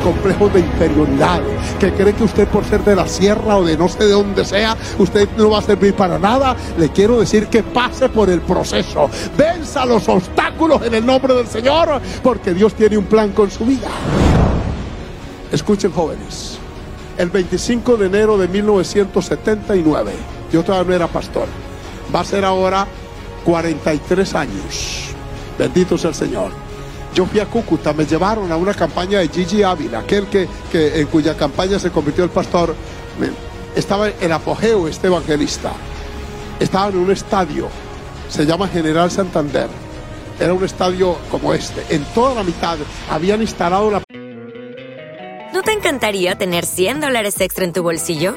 Complejos de inferioridad, que cree que usted por ser de la sierra o de no sé de dónde sea, usted no va a servir para nada, le quiero decir que pase por el proceso, venza los obstáculos en el nombre del Señor, porque Dios tiene un plan con su vida. Escuchen jóvenes, el 25 de enero de 1979, yo todavía no era pastor, va a ser ahora 43 años, bendito sea el Señor. Yo fui a Cúcuta, me llevaron a una campaña de Gigi Ávila, aquel que, que en cuya campaña se convirtió el pastor. Estaba en apogeo este evangelista. Estaba en un estadio, se llama General Santander. Era un estadio como este. En toda la mitad habían instalado la... ¿No te encantaría tener 100 dólares extra en tu bolsillo?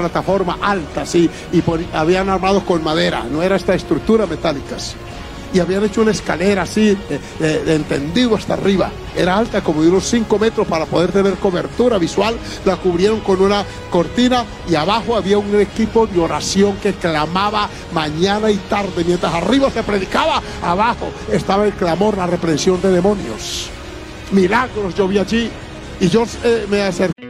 Plataforma alta, sí, y habían armados con madera, no era esta estructura metálicas. y habían hecho una escalera así, eh, eh, de entendido hasta arriba. Era alta como de unos 5 metros para poder tener cobertura visual. La cubrieron con una cortina y abajo había un equipo de oración que clamaba mañana y tarde. Mientras arriba se predicaba, abajo estaba el clamor, la reprensión de demonios. Milagros yo vi allí y yo eh, me acerqué.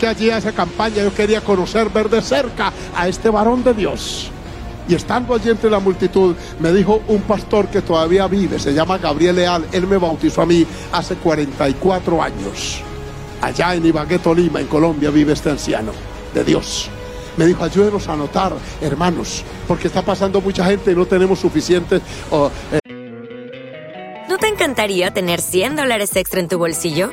Que allí a esa campaña yo quería conocer, ver de cerca a este varón de Dios. Y estando allí entre la multitud, me dijo un pastor que todavía vive, se llama Gabriel Leal, él me bautizó a mí hace 44 años. Allá en Ibagué, Tolima, en Colombia, vive este anciano de Dios. Me dijo, ayúdenos a anotar, hermanos, porque está pasando mucha gente y no tenemos suficientes... oh, eh, ¿No te encantaría tener 100 dólares extra en tu bolsillo?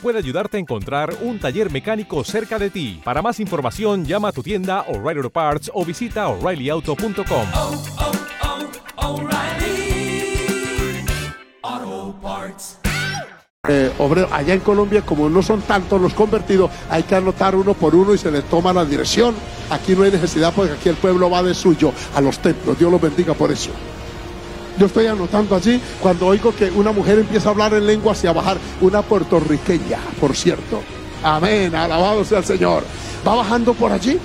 puede ayudarte a encontrar un taller mecánico cerca de ti. Para más información, llama a tu tienda O'Reilly Auto Parts o visita oreillyauto.com. eh, obrero. Allá en Colombia, como no son tantos los convertidos, hay que anotar uno por uno y se le toma la dirección. Aquí no hay necesidad porque aquí el pueblo va de suyo a los templos. Dios los bendiga por eso. Yo estoy anotando allí cuando oigo que una mujer empieza a hablar en lenguas y a bajar, una puertorriqueña, por cierto. Amén, alabado sea el Señor. Va bajando por allí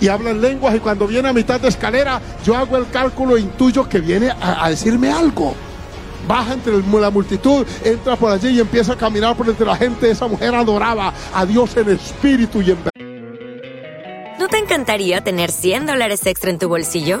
y habla en lenguas y cuando viene a mitad de escalera, yo hago el cálculo e intuyo que viene a, a decirme algo. Baja entre la multitud, entra por allí y empieza a caminar por entre la gente. Esa mujer adoraba a Dios en espíritu y en verdad. ¿No te encantaría tener 100 dólares extra en tu bolsillo?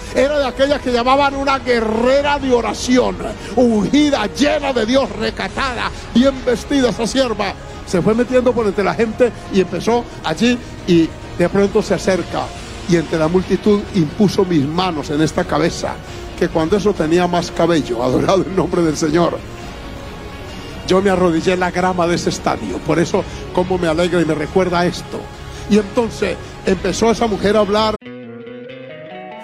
Era de aquellas que llamaban una guerrera de oración, ungida, llena de Dios, recatada, bien vestida esa sierva. Se fue metiendo por entre la gente y empezó allí y de pronto se acerca y entre la multitud impuso mis manos en esta cabeza, que cuando eso tenía más cabello, adorado el nombre del Señor. Yo me arrodillé en la grama de ese estadio, por eso como me alegra y me recuerda esto. Y entonces empezó esa mujer a hablar.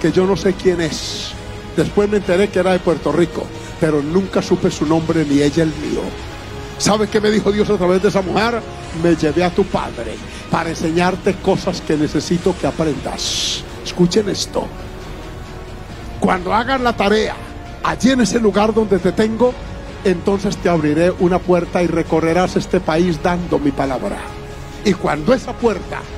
Que yo no sé quién es. Después me enteré que era de Puerto Rico, pero nunca supe su nombre ni ella el mío. ¿Sabes qué me dijo Dios a través de esa mujer? Me llevé a tu padre para enseñarte cosas que necesito que aprendas. Escuchen esto. Cuando hagas la tarea allí en ese lugar donde te tengo, entonces te abriré una puerta y recorrerás este país dando mi palabra. Y cuando esa puerta ¿No te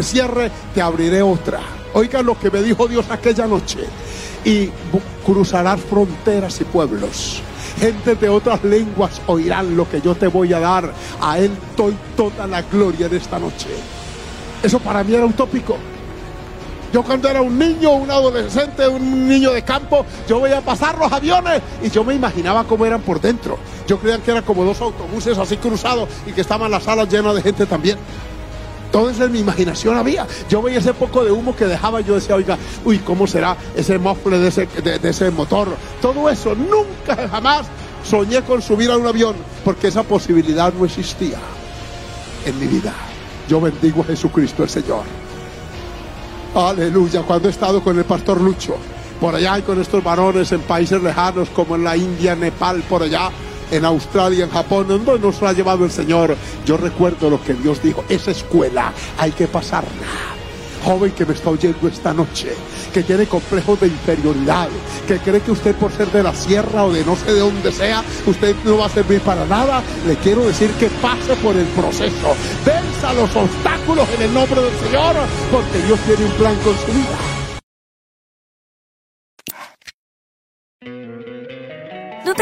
Cierre, te abriré otra. Oigan lo que me dijo Dios aquella noche. Y cruzarás fronteras y pueblos. Gentes de otras lenguas oirán lo que yo te voy a dar. A Él doy toda la gloria de esta noche. Eso para mí era utópico. Yo cuando era un niño, un adolescente, un niño de campo, yo veía pasar los aviones y yo me imaginaba cómo eran por dentro. Yo creía que eran como dos autobuses así cruzados y que estaban las salas llenas de gente también. Todo eso en mi imaginación había. Yo veía ese poco de humo que dejaba, yo decía, oiga, uy, ¿cómo será ese mofle de ese, de, de ese motor? Todo eso, nunca jamás soñé con subir a un avión, porque esa posibilidad no existía en mi vida. Yo bendigo a Jesucristo el Señor. Aleluya, cuando he estado con el pastor Lucho, por allá y con estos varones en países lejanos como en la India, Nepal, por allá, en Australia, en Japón, donde nos ha llevado el Señor. Yo recuerdo lo que Dios dijo, esa escuela hay que pasarla. Joven que me está oyendo esta noche, que tiene complejos de inferioridad, que cree que usted por ser de la sierra o de no sé de dónde sea, usted no va a servir para nada, le quiero decir que pase por el proceso, venza los obstáculos en el nombre del Señor, porque Dios tiene un plan con su vida.